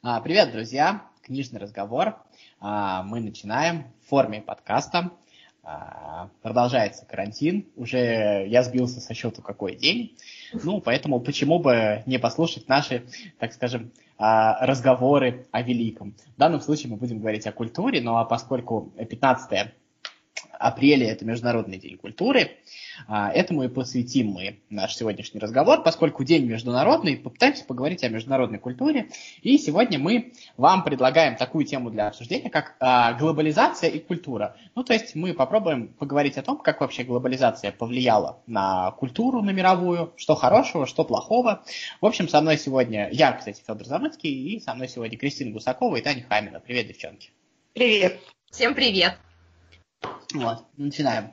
А, привет, друзья! Книжный разговор. А, мы начинаем в форме подкаста. А, продолжается карантин. Уже я сбился со счету какой день. Ну, поэтому почему бы не послушать наши, так скажем, разговоры о великом. В данном случае мы будем говорить о культуре, но поскольку 15 апреля это Международный день культуры. А, этому и посвятим мы наш сегодняшний разговор, поскольку день международный, попытаемся поговорить о международной культуре. И сегодня мы вам предлагаем такую тему для обсуждения, как а, глобализация и культура. Ну, то есть мы попробуем поговорить о том, как вообще глобализация повлияла на культуру, на мировую, что хорошего, что плохого. В общем, со мной сегодня я, кстати, Федор Замыцкий, и со мной сегодня Кристина Гусакова и Таня Хамина. Привет, девчонки. Привет. Всем привет. Вот, начинаем.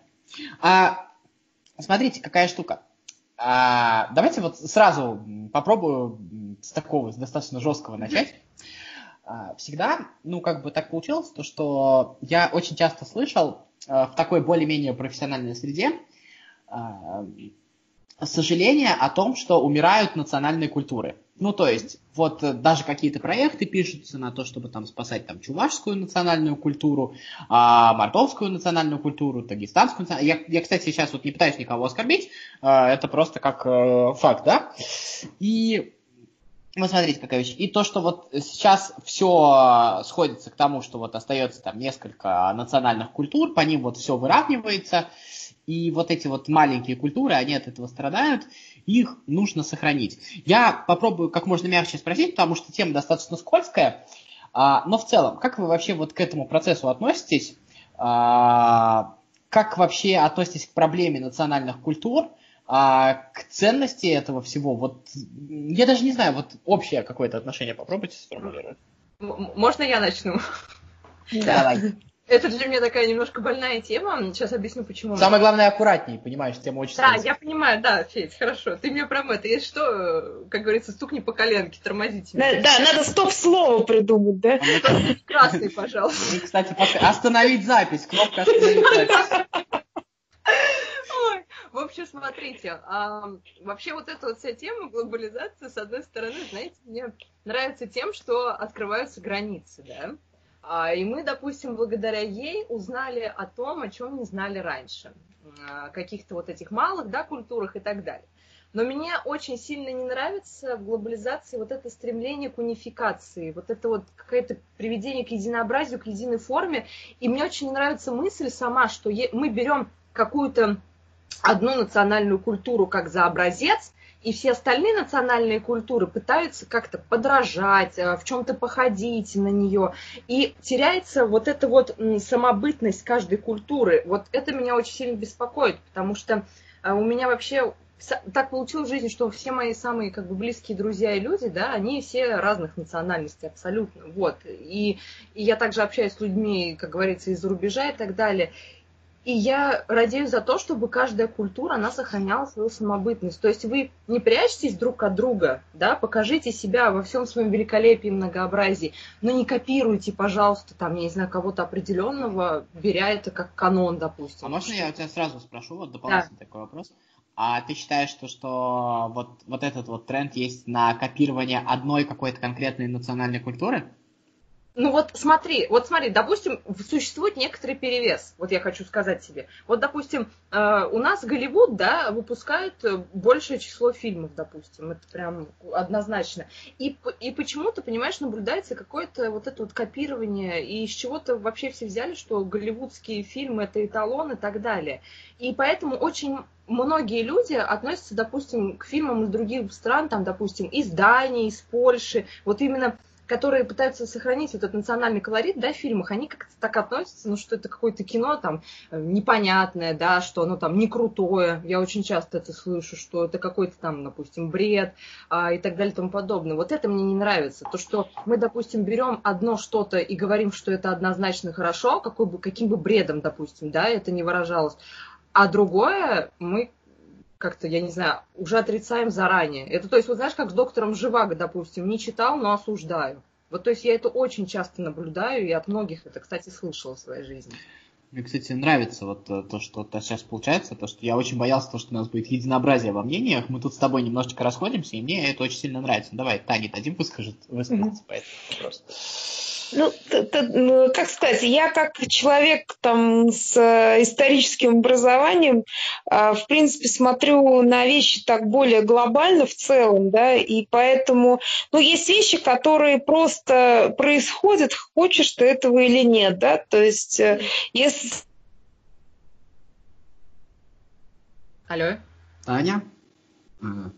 А, смотрите, какая штука. А, давайте вот сразу попробую с такого, с достаточно жесткого начать. А, всегда, ну, как бы так получилось, то, что я очень часто слышал а, в такой более-менее профессиональной среде а, сожаление о том, что умирают национальные культуры. Ну, то есть, вот э, даже какие-то проекты пишутся на то, чтобы там спасать там чувашскую национальную культуру, а, мордовскую национальную культуру, дагестанскую национальную. Я, я, кстати, сейчас вот не пытаюсь никого оскорбить, а, это просто как а, факт, да? И вот смотрите, какая вещь. И то, что вот сейчас все сходится к тому, что вот остается там несколько национальных культур, по ним вот все выравнивается, и вот эти вот маленькие культуры, они от этого страдают, их нужно сохранить. Я попробую как можно мягче спросить, потому что тема достаточно скользкая, а, но в целом, как вы вообще вот к этому процессу относитесь? А, как вообще относитесь к проблеме национальных культур? А к ценности этого всего, вот я даже не знаю, вот общее какое-то отношение попробуйте сформулировать. Можно я начну? Давай. Это для меня такая немножко больная тема. Сейчас объясню, почему. Самое главное, аккуратнее, понимаешь, тема очень Да, я понимаю, да, Федь, хорошо. Ты мне прям это, если что, как говорится, стукни по коленке, тормозите меня. Да, да надо стоп-слово придумать, да? Красный, пожалуйста. Кстати, остановить запись, кнопка остановить запись. В общем, смотрите, а, вообще вот эта вот вся тема глобализации, с одной стороны, знаете, мне нравится тем, что открываются границы, да, а, и мы, допустим, благодаря ей узнали о том, о чем не знали раньше, каких-то вот этих малых да, культурах и так далее. Но мне очень сильно не нравится в глобализации вот это стремление к унификации, вот это вот какое-то приведение к единообразию, к единой форме. И мне очень нравится мысль сама, что мы берем какую-то одну национальную культуру как за образец, и все остальные национальные культуры пытаются как-то подражать, э, в чем-то походить на нее. И теряется вот эта вот самобытность каждой культуры. Вот это меня очень сильно беспокоит, потому что э, у меня вообще так получилось в жизни, что все мои самые как бы близкие друзья и люди, да, они все разных национальностей абсолютно, вот. И, и я также общаюсь с людьми, как говорится, из-за рубежа и так далее. И я радею за то, чтобы каждая культура, она сохраняла свою самобытность. То есть вы не прячьтесь друг от друга, да, покажите себя во всем своем великолепии и многообразии, но не копируйте, пожалуйста, там, я не знаю, кого-то определенного, беря это как канон, допустим. А можно я у тебя сразу спрошу, вот дополнительный да. такой вопрос? А ты считаешь, что, что вот, вот этот вот тренд есть на копирование одной какой-то конкретной национальной культуры? Ну вот смотри, вот смотри, допустим, существует некоторый перевес, вот я хочу сказать тебе. Вот, допустим, э, у нас Голливуд, да, выпускает э, большее число фильмов, допустим, это прям однозначно. И, и почему-то, понимаешь, наблюдается какое-то вот это вот копирование, и из чего-то вообще все взяли, что голливудские фильмы это эталон и так далее. И поэтому очень многие люди относятся, допустим, к фильмам из других стран, там, допустим, из Дании, из Польши, вот именно которые пытаются сохранить этот национальный колорит, да, в фильмах, они как-то так относятся, ну, что это какое-то кино там э, непонятное, да, что оно там не крутое. Я очень часто это слышу, что это какой-то там, допустим, бред а, и так далее и тому подобное. Вот это мне не нравится. То, что мы, допустим, берем одно что-то и говорим, что это однозначно хорошо, какой бы, каким бы бредом, допустим, да, это не выражалось, а другое мы как-то, я не знаю, уже отрицаем заранее. Это, то есть, вот знаешь, как с доктором Живаго, допустим, не читал, но осуждаю. Вот, то есть, я это очень часто наблюдаю, и от многих это, кстати, слышала в своей жизни. Мне, кстати, нравится вот э, то, что вот сейчас получается, то, что я очень боялся, то, что у нас будет единообразие во мнениях. Мы тут с тобой немножечко расходимся, и мне это очень сильно нравится. Ну, давай, Таня, дадим выскажет, высказаться mm-hmm. по этому вопросу. Ну, ну, как сказать, я как человек там с э, историческим образованием, а, в принципе, смотрю на вещи так более глобально в целом, да, и поэтому, ну, есть вещи, которые просто происходят, хочешь ты этого или нет, да, то есть э, если... Алло? Таня? Ага.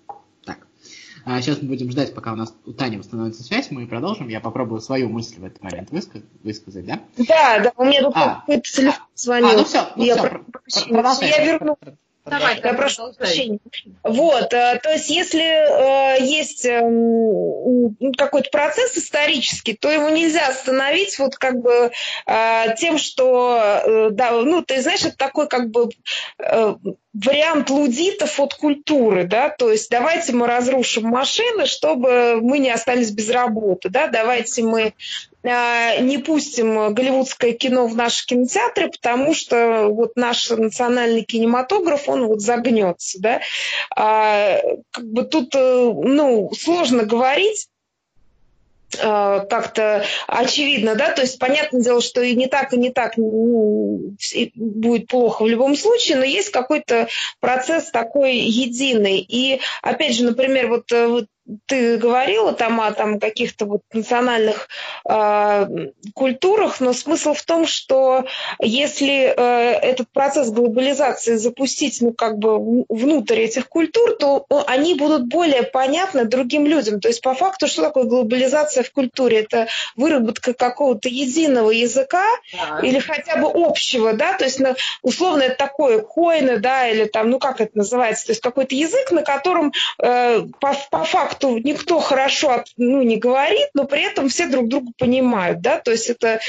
А сейчас мы будем ждать, пока у нас у Тани восстановится связь, мы продолжим. Я попробую свою мысль в этот момент высказ- высказать, да? Да, да, у меня тут а, какой-то телефон звонил. А, ну все, ну я все, про- про- продолжай. Я верну. Давай, я прошу прощения. Вот, э, то есть если э, есть эм, какой-то процесс исторический, то его нельзя остановить вот как бы э, тем, что, да, ну, ты знаешь, это такой как бы вариант лудитов от культуры, да, то есть давайте мы разрушим машины, чтобы мы не остались без работы, да, давайте мы э, не пустим голливудское кино в наши кинотеатры, потому что вот наш национальный кинематограф, он вот загнется, да. А, как бы тут, э, ну, сложно говорить, Э, как-то очевидно, да, то есть понятное дело, что и не так, и не так ну, будет плохо в любом случае, но есть какой-то процесс такой единый. И опять же, например, вот, э, вот ты говорила там о там, каких-то вот национальных э, культурах, но смысл в том, что если э, этот процесс глобализации запустить ну, как бы внутрь этих культур, то они будут более понятны другим людям. То есть по факту, что такое глобализация в культуре? Это выработка какого-то единого языка да. или хотя бы общего, да, то есть ну, условно это такое койны, да, или там, ну как это называется, то есть какой-то язык, на котором э, по, по факту факту никто хорошо ну, не говорит, но при этом все друг друга понимают, да, то есть это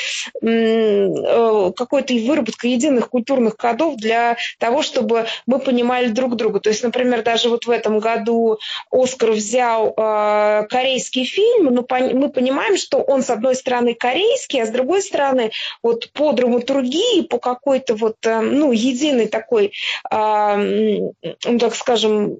э, какой-то выработка единых культурных кодов для того, чтобы мы понимали друг друга. То есть, например, даже вот в этом году Оскар взял э, корейский фильм, но мы понимаем, что он с одной стороны корейский, а с другой стороны вот по драматургии, по какой-то вот э, ну единой такой, э, так скажем,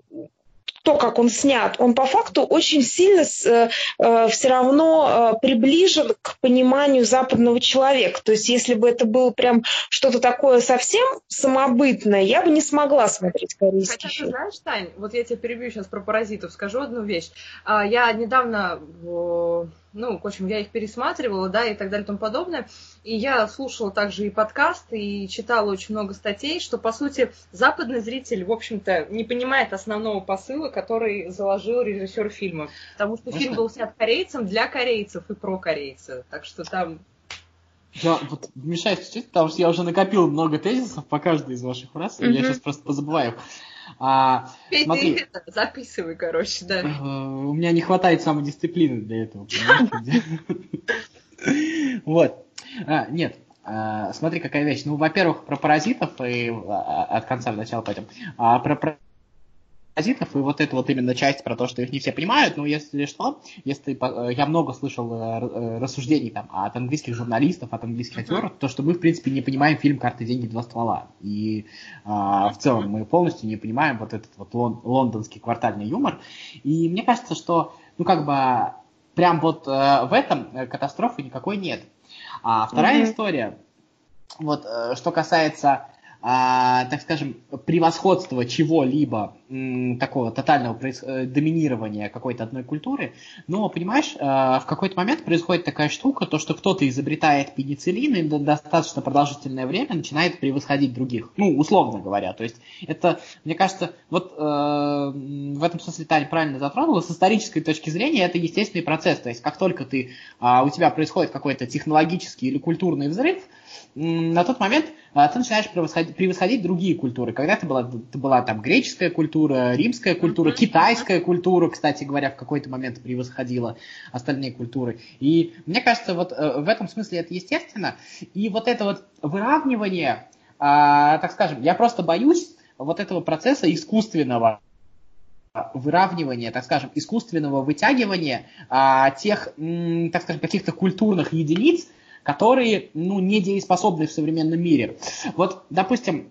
то, как он снят, он по факту очень сильно э, э, все равно э, приближен к пониманию западного человека. То есть, если бы это было прям что-то такое совсем самобытное, я бы не смогла смотреть корейский Хотя, фильм. ты знаешь, Тань, вот я тебя перебью сейчас про паразитов, скажу одну вещь. А, я недавно ну, в общем, я их пересматривала, да, и так далее и тому подобное. И я слушала также и подкасты, и читала очень много статей, что, по сути, западный зритель, в общем-то, не понимает основного посыла, который заложил режиссер фильма. Потому что фильм был снят корейцем для корейцев и про корейцев. Так что там я вот мешаюсь чуть потому что я уже накопил много тезисов по каждой из ваших фраз, mm-hmm. и я сейчас просто позабываю. А, Пей, смотри, это, записывай, короче, да. Uh, у меня не хватает самодисциплины для этого. Вот. А, нет, а, смотри, какая вещь. Ну, во-первых, про паразитов и а, от конца до начала пойдем. Про паразитов, и вот эта вот именно часть про то, что их не все понимают, ну, если что, если э, я много слышал э, э, рассуждений там от английских журналистов, от английских актеров, то, что мы, в принципе, не понимаем фильм «Карты, деньги, два ствола». И а, в целом мы полностью не понимаем вот этот вот лон, лондонский квартальный юмор. И мне кажется, что, ну, как бы, прям вот в этом катастрофы никакой нет. А вторая mm-hmm. история, вот, что касается а, так скажем, превосходство чего-либо, такого тотального. Э, доминирования какой-то одной культуры, но, понимаешь, а, в какой-то момент происходит такая штука, то, что кто-то изобретает пенициллин и достаточно продолжительное время начинает превосходить других, ну, условно говоря, то есть это, мне кажется, вот э, в этом смысле Таня правильно затронула, с исторической точки зрения это естественный процесс, то есть как только ты, э, у тебя происходит какой-то технологический или культурный взрыв, на тот момент а, ты начинаешь превосходить, превосходить другие культуры. Когда-то была, ты была там греческая культура, римская культура, китайская культура, кстати говоря, в какой-то момент превосходила остальные культуры. И мне кажется, вот э, в этом смысле это естественно. И вот это вот выравнивание, а, так скажем, я просто боюсь вот этого процесса искусственного выравнивания, так скажем, искусственного вытягивания а, тех, м, так скажем, каких-то культурных единиц, которые, ну, недееспособны в современном мире. Вот, допустим,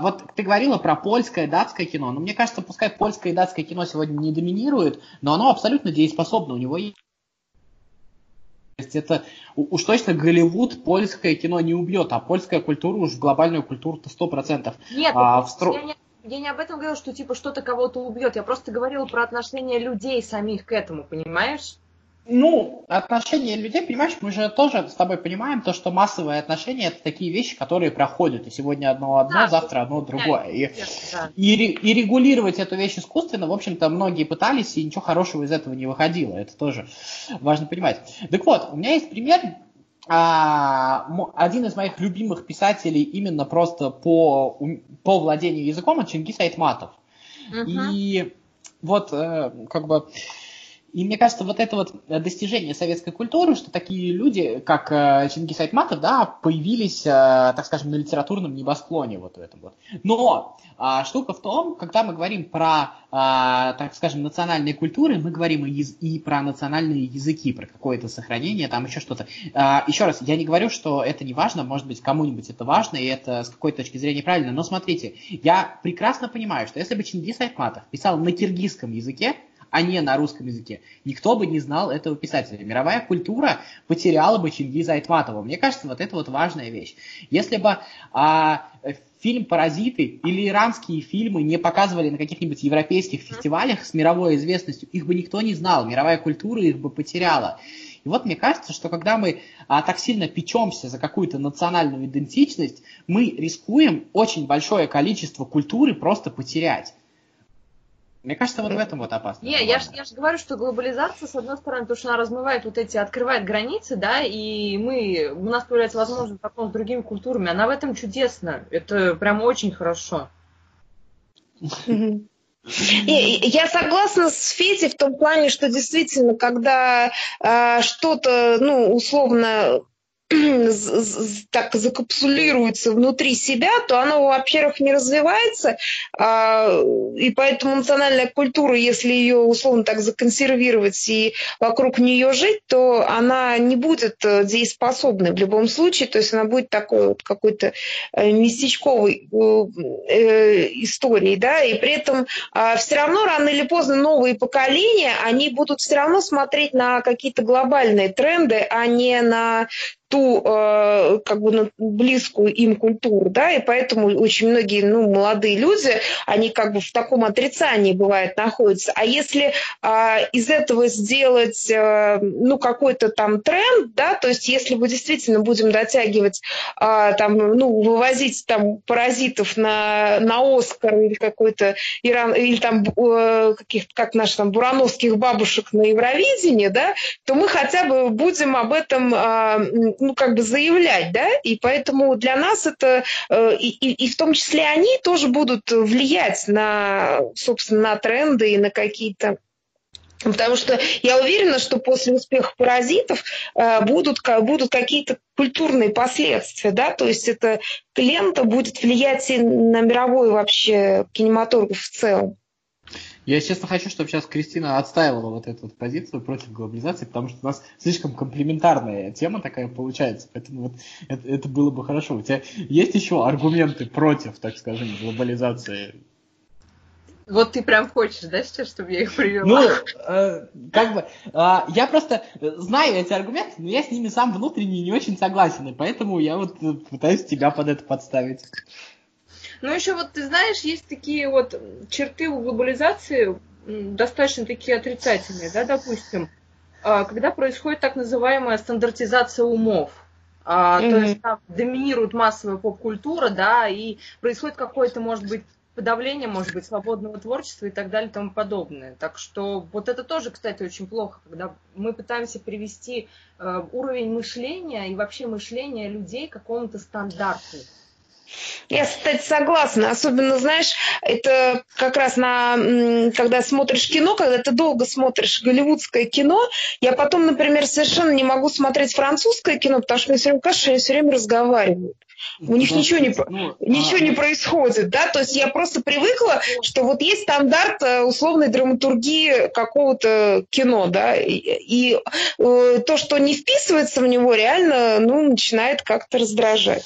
вот ты говорила про польское, датское кино. Ну, мне кажется, пускай польское и датское кино сегодня не доминирует, но оно абсолютно дееспособно. У него есть есть это уж точно Голливуд польское кино не убьет, а польская культура уж глобальную культуру-то сто процентов. Нет, а, в стро... я, не, я не об этом говорила, что типа что-то кого-то убьет. Я просто говорила про отношение людей самих к этому, понимаешь? Ну, отношения людей, понимаешь, мы же тоже с тобой понимаем то, что массовые отношения это такие вещи, которые проходят. И сегодня одно одно, да, завтра одно другое. И, да. и, и регулировать эту вещь искусственно, в общем-то, многие пытались, и ничего хорошего из этого не выходило. Это тоже важно понимать. Так вот, у меня есть пример. А, один из моих любимых писателей именно просто по, по владению языком, это Чингис Айтматов. Угу. И вот, э, как бы, и мне кажется, вот это вот э, достижение советской культуры, что такие люди, как э, Чингис Айтматов, да, появились, э, так скажем, на литературном небосклоне вот в этом вот. Но а, штука в том, когда мы говорим про, а, так скажем, национальные культуры, мы говорим и, и про национальные языки, про какое-то сохранение, там еще что-то. А, еще раз, я не говорю, что это не важно, может быть, кому-нибудь это важно, и это с какой-то точки зрения правильно, но смотрите, я прекрасно понимаю, что если бы Чингис Айтматов писал на киргизском языке, а не на русском языке. Никто бы не знал этого писателя. Мировая культура потеряла бы Чингиза Айтматова. Мне кажется, вот это вот важная вещь. Если бы а, фильм «Паразиты» или иранские фильмы не показывали на каких-нибудь европейских фестивалях с мировой известностью, их бы никто не знал, мировая культура их бы потеряла. И вот мне кажется, что когда мы а, так сильно печемся за какую-то национальную идентичность, мы рискуем очень большое количество культуры просто потерять. Мне кажется, вот в этом вот опасно. Не, я же я ж говорю, что глобализация, с одной стороны, потому что она размывает вот эти, открывает границы, да, и мы, у нас появляется возможность знакомиться с другими культурами. Она в этом чудесна. Это прям очень хорошо. Я согласна с Федей в том плане, что действительно, когда э, что-то, ну, условно, так закапсулируется внутри себя, то оно, во-первых, не развивается, а, и поэтому национальная культура, если ее условно так законсервировать и вокруг нее жить, то она не будет э, дееспособной в любом случае, то есть она будет такой вот какой-то э, местечковой э, историей, да, и при этом а, все равно рано или поздно новые поколения, они будут все равно смотреть на какие-то глобальные тренды, а не на ту э, как бы близкую им культуру, да, и поэтому очень многие, ну, молодые люди, они как бы в таком отрицании бывает находятся. А если э, из этого сделать, э, ну, какой-то там тренд, да, то есть если мы действительно будем дотягивать, э, там, ну, вывозить там паразитов на, на Оскар или какой-то Иран, или там э, каких как наших там бурановских бабушек на Евровидении, да, то мы хотя бы будем об этом э, ну, как бы заявлять, да, и поэтому для нас это, э, и, и, и в том числе они тоже будут влиять на, собственно, на тренды и на какие-то Потому что я уверена, что после успеха паразитов э, будут, будут какие-то культурные последствия, да, то есть эта лента будет влиять и на мировой вообще кинематограф в целом. Я, честно, хочу, чтобы сейчас Кристина отстаивала вот эту вот позицию против глобализации, потому что у нас слишком комплементарная тема такая получается, поэтому вот это, это было бы хорошо. У тебя есть еще аргументы против, так скажем, глобализации? Вот ты прям хочешь, да, сейчас, чтобы я их привела? Ну, э, как бы, э, я просто знаю эти аргументы, но я с ними сам внутренне не очень согласен, и поэтому я вот пытаюсь тебя под это подставить. Ну, еще вот, ты знаешь, есть такие вот черты у глобализации, достаточно такие отрицательные, да, допустим, а, когда происходит так называемая стандартизация умов. А, mm-hmm. То есть там доминирует массовая поп-культура, да, и происходит какое-то, может быть, подавление, может быть, свободного творчества и так далее и тому подобное. Так что вот это тоже, кстати, очень плохо, когда мы пытаемся привести э, уровень мышления и вообще мышления людей к какому-то стандарту. Я, кстати, согласна. Особенно, знаешь, это как раз на, когда смотришь кино, когда ты долго смотришь голливудское кино, я потом, например, совершенно не могу смотреть французское кино, потому что мне все время кажется, что они все время разговаривают. У них ничего не, ну, ничего а... не происходит, да, то есть я просто привыкла, что вот есть стандарт э, условной драматургии какого-то кино, да, и, и э, то, что не вписывается в него, реально, ну, начинает как-то раздражать.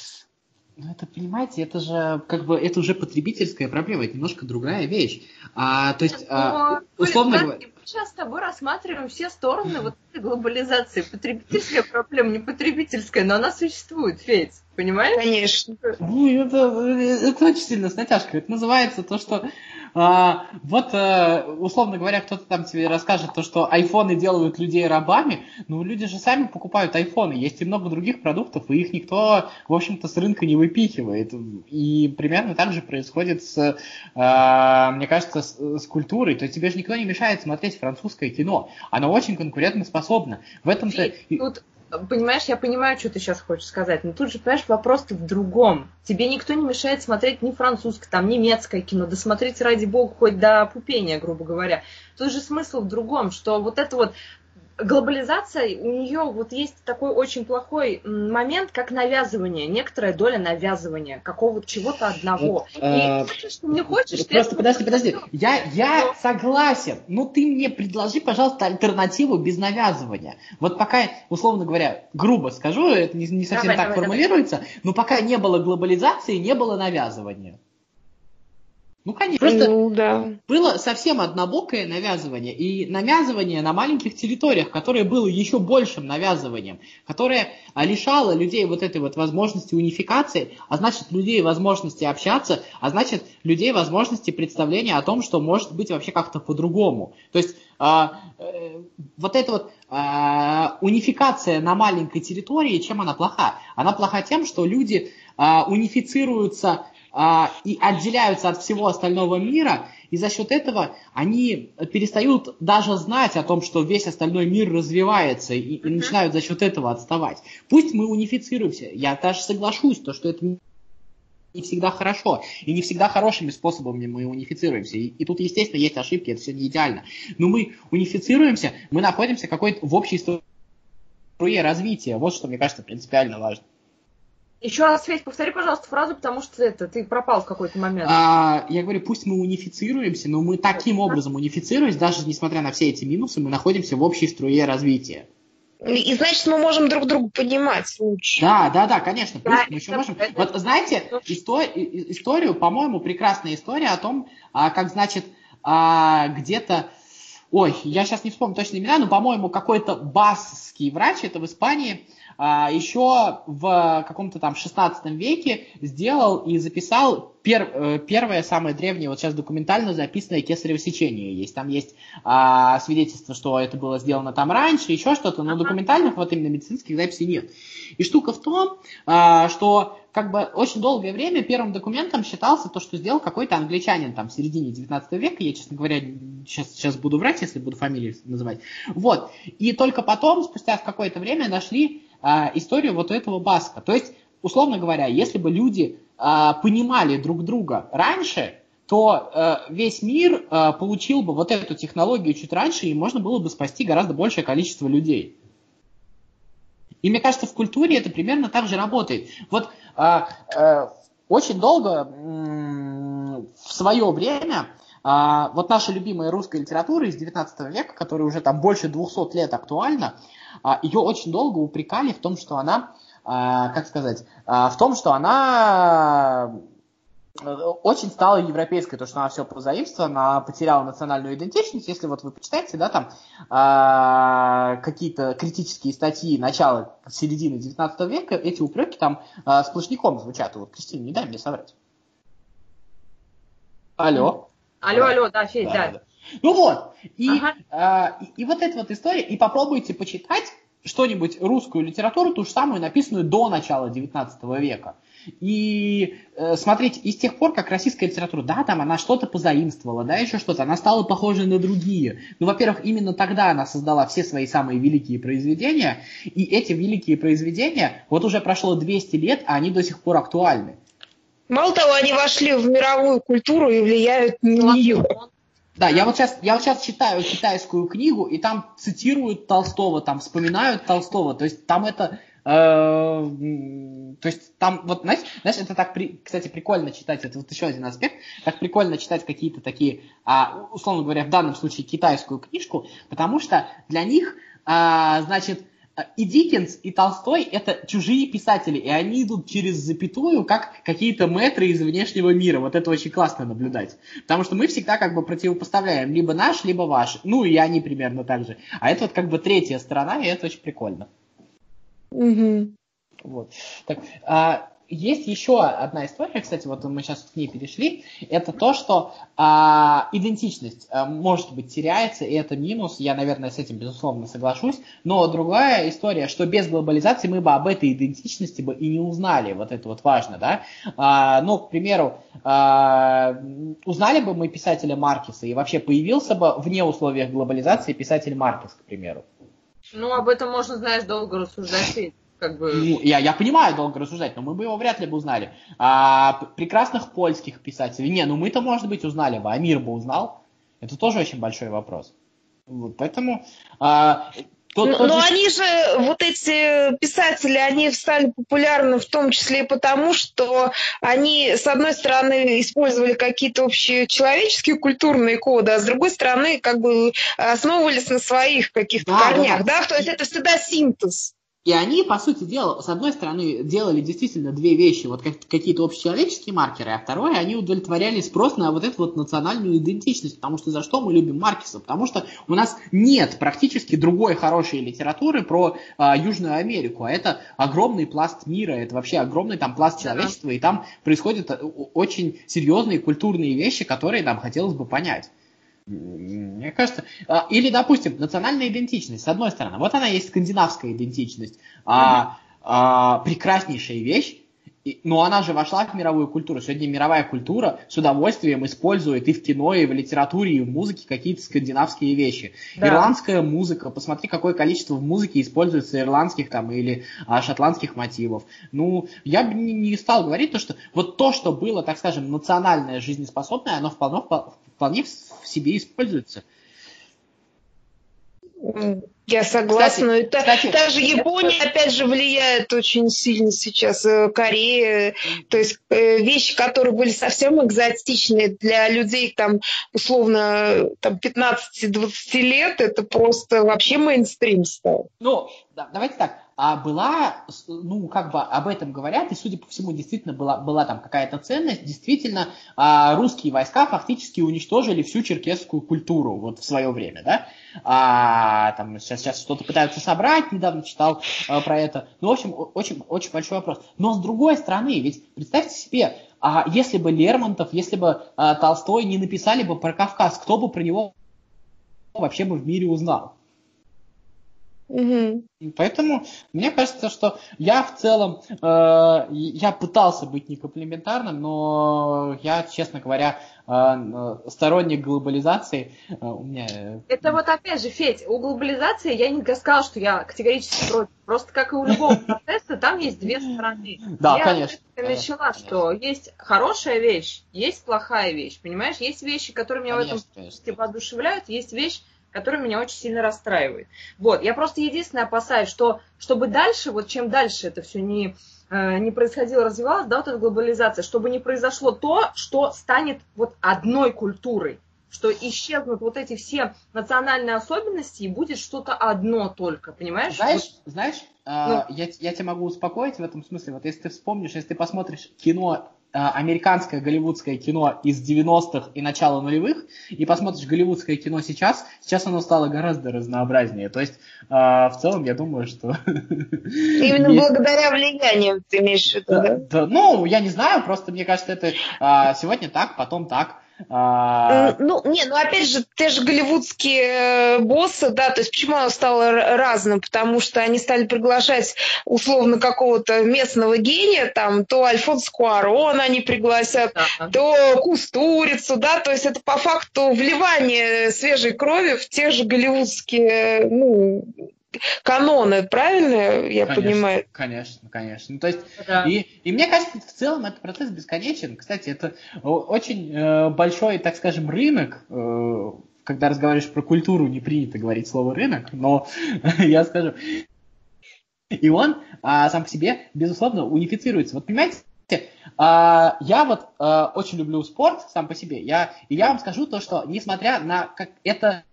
Ну, это, понимаете, это же как бы это уже потребительская проблема, это немножко другая вещь. А, то есть, а, условно говоря... Мы сейчас с тобой рассматриваем все стороны вот этой глобализации. Потребительская проблема, не потребительская, но она существует, Федь, понимаешь? Конечно. Ну, это, это очень сильно с натяжкой. Это называется то, что а, вот, а, условно говоря, кто-то там тебе расскажет то, что айфоны делают людей рабами, ну, люди же сами покупают айфоны, есть и много других продуктов, и их никто, в общем-то, с рынка не выпихивает. И примерно так же происходит с, а, мне кажется, с, с культурой. То есть тебе же никто не мешает смотреть французское кино. Оно очень конкурентоспособно. В этом-то... Тут понимаешь, я понимаю, что ты сейчас хочешь сказать, но тут же, понимаешь, вопрос-то в другом. Тебе никто не мешает смотреть ни французское, там, немецкое кино, да смотрите, ради бога, хоть до пупения, грубо говоря. Тут же смысл в другом, что вот это вот глобализация, у нее вот есть такой очень плохой момент, как навязывание, некоторая доля навязывания какого-то чего-то одного. Вот, и э, хочешь, не хочешь... Просто подожди, подожди. Я, я но... согласен. Ну ты мне предложи, пожалуйста, альтернативу без навязывания. Вот пока, условно говоря, грубо скажу, это не, не совсем давай, так давай, формулируется, давай. но пока не было глобализации, не было навязывания. Ну, конечно. Просто ну, да. было совсем однобокое навязывание. И навязывание на маленьких территориях, которое было еще большим навязыванием, которое а, лишало людей вот этой вот возможности унификации, а значит, людей возможности общаться, а значит, людей возможности представления о том, что может быть вообще как-то по-другому. То есть а, э, вот эта вот а, унификация на маленькой территории, чем она плоха? Она плоха тем, что люди а, унифицируются а, и отделяются от всего остального мира, и за счет этого они перестают даже знать о том, что весь остальной мир развивается, и, и начинают за счет этого отставать. Пусть мы унифицируемся, я даже соглашусь, то, что это не всегда хорошо, и не всегда хорошими способами мы унифицируемся. И, и тут, естественно, есть ошибки, это все не идеально. Но мы унифицируемся, мы находимся какой-то в общей струе развития. Вот что, мне кажется, принципиально важно. Еще раз, Федь, повтори, пожалуйста, фразу, потому что это ты пропал в какой-то момент. А, я говорю, пусть мы унифицируемся, но мы таким образом унифицируемся, даже несмотря на все эти минусы, мы находимся в общей струе развития. И значит, мы можем друг друга понимать лучше. Да, да, да, конечно. Плюс да, мы еще можем. Это... Вот знаете, историю, историю, по-моему, прекрасная история о том, а, как, значит, а, где-то Ой, я сейчас не вспомню точно имена, но, по-моему, какой-то басский врач, это в Испании, а, еще в каком-то там 16 веке сделал и записал пер, э, первое, самое древнее, вот сейчас документально записанное кесарево сечение есть. Там есть а, свидетельство, что это было сделано там раньше, еще что-то, но документальных вот именно медицинских записей нет. И штука в том, а, что как бы очень долгое время первым документом считался то, что сделал какой-то англичанин там в середине 19 века. Я, честно говоря, сейчас, сейчас буду врать, если буду фамилию называть. Вот. И только потом, спустя какое-то время, нашли а, историю вот этого Баска. То есть, условно говоря, если бы люди а, понимали друг друга раньше, то э, весь мир э, получил бы вот эту технологию чуть раньше, и можно было бы спасти гораздо большее количество людей. И мне кажется, в культуре это примерно так же работает. Вот э, э, очень долго, э, в свое время, э, вот наша любимая русская литература из 19 века, которая уже там больше 200 лет актуальна, а, ее очень долго упрекали в том, что она, а, как сказать, а, в том, что она очень стала европейской, то, что она все позаимствовала, она потеряла национальную идентичность. Если вот вы почитаете, да, там э, какие-то критические статьи начала середины 19 века, эти упреки там э, сплошняком звучат. Вот, Кристина, не дай мне соврать. Алло. Алло, алло, да, Федь, да. да. да. Ну вот, и, ага. э, и, и вот эта вот история, и попробуйте почитать что-нибудь русскую литературу, ту же самую, написанную до начала 19 века. И э, смотрите, и с тех пор, как российская литература, да, там она что-то позаимствовала, да, еще что-то, она стала похожей на другие. Ну, во-первых, именно тогда она создала все свои самые великие произведения, и эти великие произведения, вот уже прошло 200 лет, а они до сих пор актуальны. Мало того, они вошли в мировую культуру и влияют на нее. Да, я вот сейчас, я вот сейчас читаю китайскую книгу, и там цитируют Толстого, там вспоминают Толстого, то есть там это, то есть там вот, знаешь, знаешь, это так, при, кстати, прикольно читать, это вот еще один аспект, так прикольно читать какие-то такие, а, условно говоря, в данном случае китайскую книжку, потому что для них, а, значит, и Диккенс, и Толстой – это чужие писатели, и они идут через запятую, как какие-то метры из внешнего мира. Вот это очень классно наблюдать. Потому что мы всегда как бы противопоставляем либо наш, либо ваш. Ну, и они примерно так же. А это вот как бы третья сторона, и это очень прикольно. Угу. Вот. Так, а, есть еще одна история, кстати, вот мы сейчас к ней перешли, это то, что а, идентичность а, может быть теряется, и это минус, я, наверное, с этим безусловно соглашусь, но другая история, что без глобализации мы бы об этой идентичности бы и не узнали, вот это вот важно, да, а, ну, к примеру, а, узнали бы мы писателя Маркиса, и вообще появился бы вне условиях глобализации писатель Маркис, к примеру. Ну, об этом можно, знаешь, долго рассуждать как бы... Ну, я, я понимаю, долго рассуждать, но мы бы его вряд ли бы узнали. А, прекрасных польских писателей. Не, ну мы-то, может быть, узнали бы, а мир бы узнал. Это тоже очень большой вопрос. Вот, поэтому... А, тот, но, тот но они же, вот эти писатели, они стали популярны в том числе и потому, что они, с одной стороны, использовали какие-то общие человеческие культурные коды, а с другой стороны, как бы основывались на своих каких-то да, корнях, да, да? То есть это всегда синтез. И они, по сути дела, с одной стороны, делали действительно две вещи, вот как, какие-то общечеловеческие маркеры, а второе, они удовлетворяли спрос на вот эту вот национальную идентичность, потому что за что мы любим Маркиса? Потому что у нас нет практически другой хорошей литературы про а, Южную Америку, а это огромный пласт мира, это вообще огромный там пласт человечества, и там происходят э, очень серьезные культурные вещи, которые нам хотелось бы понять. Мне кажется, а, или, допустим, национальная идентичность, с одной стороны, вот она есть скандинавская идентичность, а, а, прекраснейшая вещь, но она же вошла в мировую культуру. Сегодня мировая культура с удовольствием использует и в кино, и в литературе, и в музыке какие-то скандинавские вещи. Да. Ирландская музыка, посмотри, какое количество в музыке используется ирландских там или а, шотландских мотивов. Ну, я бы не, не стал говорить то, что вот то, что было, так скажем, национальное, жизнеспособное, оно вполне, вполне в себе используется. Я согласна. Кстати, это, кстати, даже Япония, это... опять же, влияет очень сильно сейчас. Э, Корея. То есть э, вещи, которые были совсем экзотичные для людей, там, условно, там, 15-20 лет, это просто вообще мейнстрим стал. Ну, да, давайте так а была, ну, как бы об этом говорят, и, судя по всему, действительно была, была там какая-то ценность. Действительно, а, русские войска фактически уничтожили всю черкесскую культуру вот в свое время, да. А, там сейчас, сейчас что-то пытаются собрать, недавно читал а, про это. Ну, в общем, очень, очень большой вопрос. Но с другой стороны, ведь представьте себе, а если бы Лермонтов, если бы а, Толстой не написали бы про Кавказ, кто бы про него вообще бы в мире узнал? Угу. Поэтому мне кажется, что я в целом, э, я пытался быть некомплементарным, но я, честно говоря, э, сторонник глобализации. Э, у меня... Это вот опять же, Федь, у глобализации я не сказала, что я категорически против. Просто как и у любого процесса, там есть две стороны. Да, я конечно. Я начала, конечно. что есть хорошая вещь, есть плохая вещь. Понимаешь, есть вещи, которые меня конечно, в этом конечно. воодушевляют, есть вещь, который меня очень сильно расстраивает. Вот, я просто единственное опасаюсь, что чтобы дальше, вот чем дальше это все не, э, не происходило, развивалось, да, вот эта глобализация, чтобы не произошло то, что станет вот одной культурой, что исчезнут вот эти все национальные особенности и будет что-то одно только, понимаешь? Знаешь, вот. знаешь, э, ну, я, я тебя могу успокоить в этом смысле. Вот если ты вспомнишь, если ты посмотришь кино американское голливудское кино из 90-х и начала нулевых, и посмотришь голливудское кино сейчас, сейчас оно стало гораздо разнообразнее. То есть, э, в целом, я думаю, что... Именно есть... благодаря влиянию ты имеешь в виду, да? да? да? Ну, я не знаю, просто мне кажется, это э, сегодня так, потом так. А... Ну, не, ну опять же, те же голливудские э, боссы, да, то есть почему оно стало разным? Потому что они стали приглашать условно какого-то местного гения, там, то Альфонс Куарон они пригласят, да. то Кустурицу, да, то есть это по факту вливание свежей крови в те же голливудские, ну, каноны, правильно я конечно, понимаю? Конечно, конечно. Ну, то есть, да. и, и мне кажется, в целом этот процесс бесконечен. Кстати, это очень э, большой, так скажем, рынок. Э, когда разговариваешь про культуру, не принято говорить слово рынок, но я скажу. И он а, сам по себе, безусловно, унифицируется. Вот понимаете, а, я вот а, очень люблю спорт сам по себе. Я, и я вам скажу то, что несмотря на как это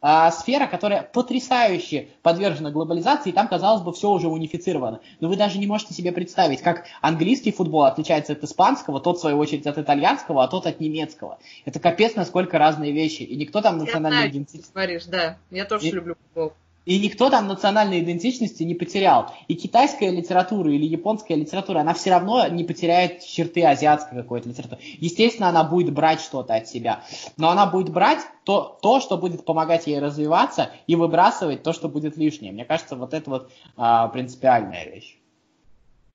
а, сфера, которая потрясающе подвержена глобализации, и там, казалось бы, все уже унифицировано. Но вы даже не можете себе представить, как английский футбол отличается от испанского, тот, в свою очередь, от итальянского, а тот от немецкого. Это капец, насколько разные вещи. И никто там национальный идентичность... говоришь, да. Я тоже и... люблю футбол. И никто там национальной идентичности не потерял. И китайская литература или японская литература, она все равно не потеряет черты азиатской какой-то литературы. Естественно, она будет брать что-то от себя. Но она будет брать то, то, что будет помогать ей развиваться, и выбрасывать то, что будет лишнее. Мне кажется, вот это вот а, принципиальная вещь.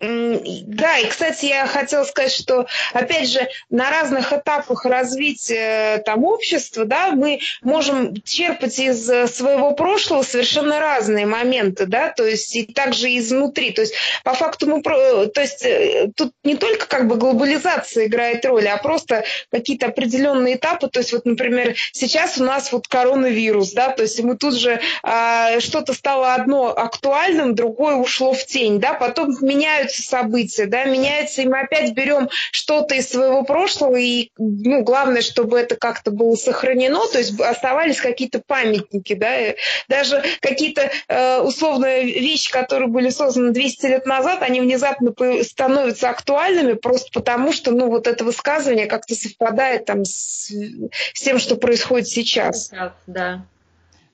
Да, и, кстати, я хотела сказать, что, опять же, на разных этапах развития там, общества, да, мы можем черпать из своего прошлого совершенно разные моменты, да, то есть и также изнутри. То есть, по факту мы, то есть, э, тут не только как бы глобализация играет роль, а просто какие-то определенные этапы. То есть, вот, например, сейчас у нас вот коронавирус, да, то есть мы тут же а, что-то стало одно актуальным, другое ушло в тень, да, потом меняют меняются события, да, меняется, и мы опять берем что-то из своего прошлого, и, ну, главное, чтобы это как-то было сохранено, то есть оставались какие-то памятники, да, даже какие-то э, условные вещи, которые были созданы 200 лет назад, они внезапно становятся актуальными просто потому, что, ну, вот это высказывание как-то совпадает там с, с тем, что происходит сейчас. Сейчас, да.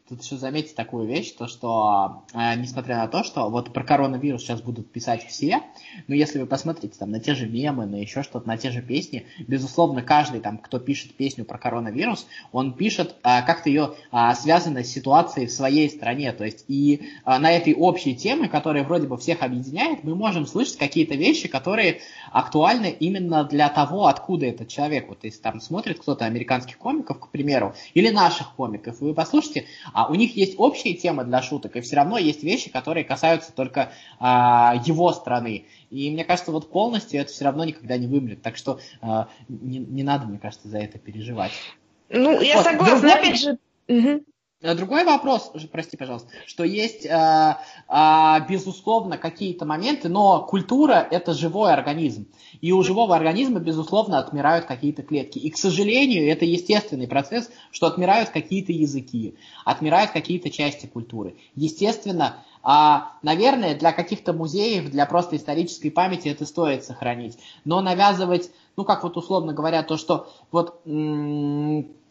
Тут еще заметьте такую вещь, то что, э, несмотря на то, что вот про коронавирус сейчас будут писать все, но если вы посмотрите там на те же мемы, на еще что-то, на те же песни, безусловно, каждый там, кто пишет песню про коронавирус, он пишет э, как-то ее э, связано с ситуацией в своей стране, то есть и э, на этой общей теме, которая вроде бы всех объединяет, мы можем слышать какие-то вещи, которые актуальны именно для того, откуда этот человек. Вот если там смотрит кто-то американских комиков, к примеру, или наших комиков, вы послушайте, а у них есть общие темы для шуток, и все равно есть вещи, которые касаются только а, его страны. И мне кажется, вот полностью это все равно никогда не вымрет. Так что а, не, не надо, мне кажется, за это переживать. Ну, я вот. согласна, Другой... опять же. Угу. Э, другой вопрос, прости, пожалуйста, что есть, э, э, безусловно, какие-то моменты, но культура – это живой организм. И у живого организма, безусловно, отмирают какие-то клетки. И, к сожалению, это естественный процесс, что отмирают какие-то языки, отмирают какие-то части культуры. Естественно, а, наверное, для каких-то музеев, для просто исторической памяти это стоит сохранить. Но навязывать, ну, как вот условно говоря, то, что вот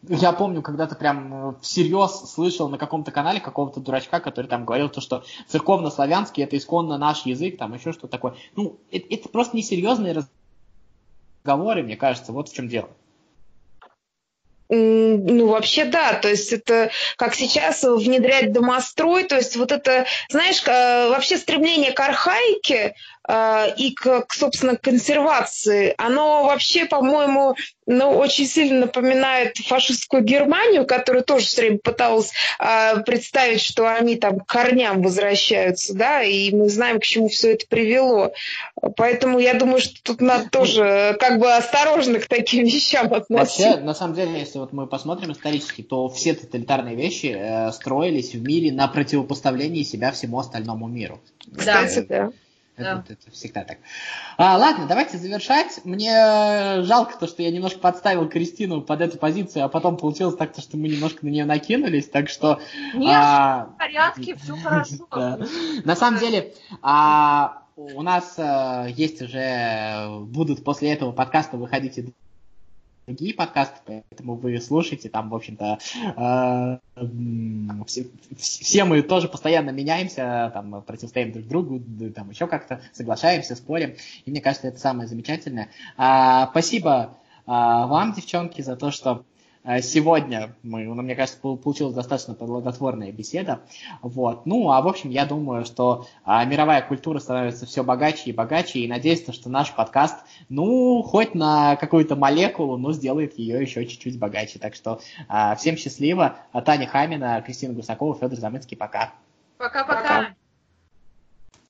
я помню, когда-то прям э, всерьез слышал на каком-то канале какого-то дурачка, который там говорил то, что церковно-славянский это исконно наш язык, там еще что такое. Ну, это, это просто несерьезные разговоры, мне кажется, вот в чем дело. Ну, вообще, да, то есть это как сейчас внедрять домострой, то есть вот это, знаешь, э, вообще стремление к архаике, и к, собственно, консервации, оно вообще, по-моему, ну, очень сильно напоминает фашистскую Германию, которая тоже все время пыталась э, представить, что они там к корням возвращаются, да, и мы знаем, к чему все это привело. Поэтому я думаю, что тут надо тоже как бы осторожно к таким вещам относиться. Вообще, на самом деле, если вот мы посмотрим исторически, то все тоталитарные вещи э, строились в мире на противопоставлении себя всему остальному миру. Кстати, да. Это, да. это всегда так. А, ладно, давайте завершать. Мне жалко то, что я немножко подставил Кристину под эту позицию, а потом получилось так, что мы немножко на нее накинулись, так что... Нет, а... в порядке, все хорошо. Да. На самом деле, а, у нас а, есть уже, будут после этого подкаста выходить и другие подкасты, поэтому вы слушаете, там, в общем-то, э, все, все мы тоже постоянно меняемся, там, противостоим друг другу, там, еще как-то соглашаемся, спорим, и мне кажется, это самое замечательное. А, спасибо а, вам, девчонки, за то, что сегодня мы, ну, мне кажется, получилась достаточно плодотворная беседа. Вот. Ну, а в общем, я думаю, что а, мировая культура становится все богаче и богаче, и надеюсь, что наш подкаст, ну, хоть на какую-то молекулу, но сделает ее еще чуть-чуть богаче. Так что а, всем счастливо. Таня Хамина, Кристина Гусакова, Федор Замыцкий. Пока. Пока-пока.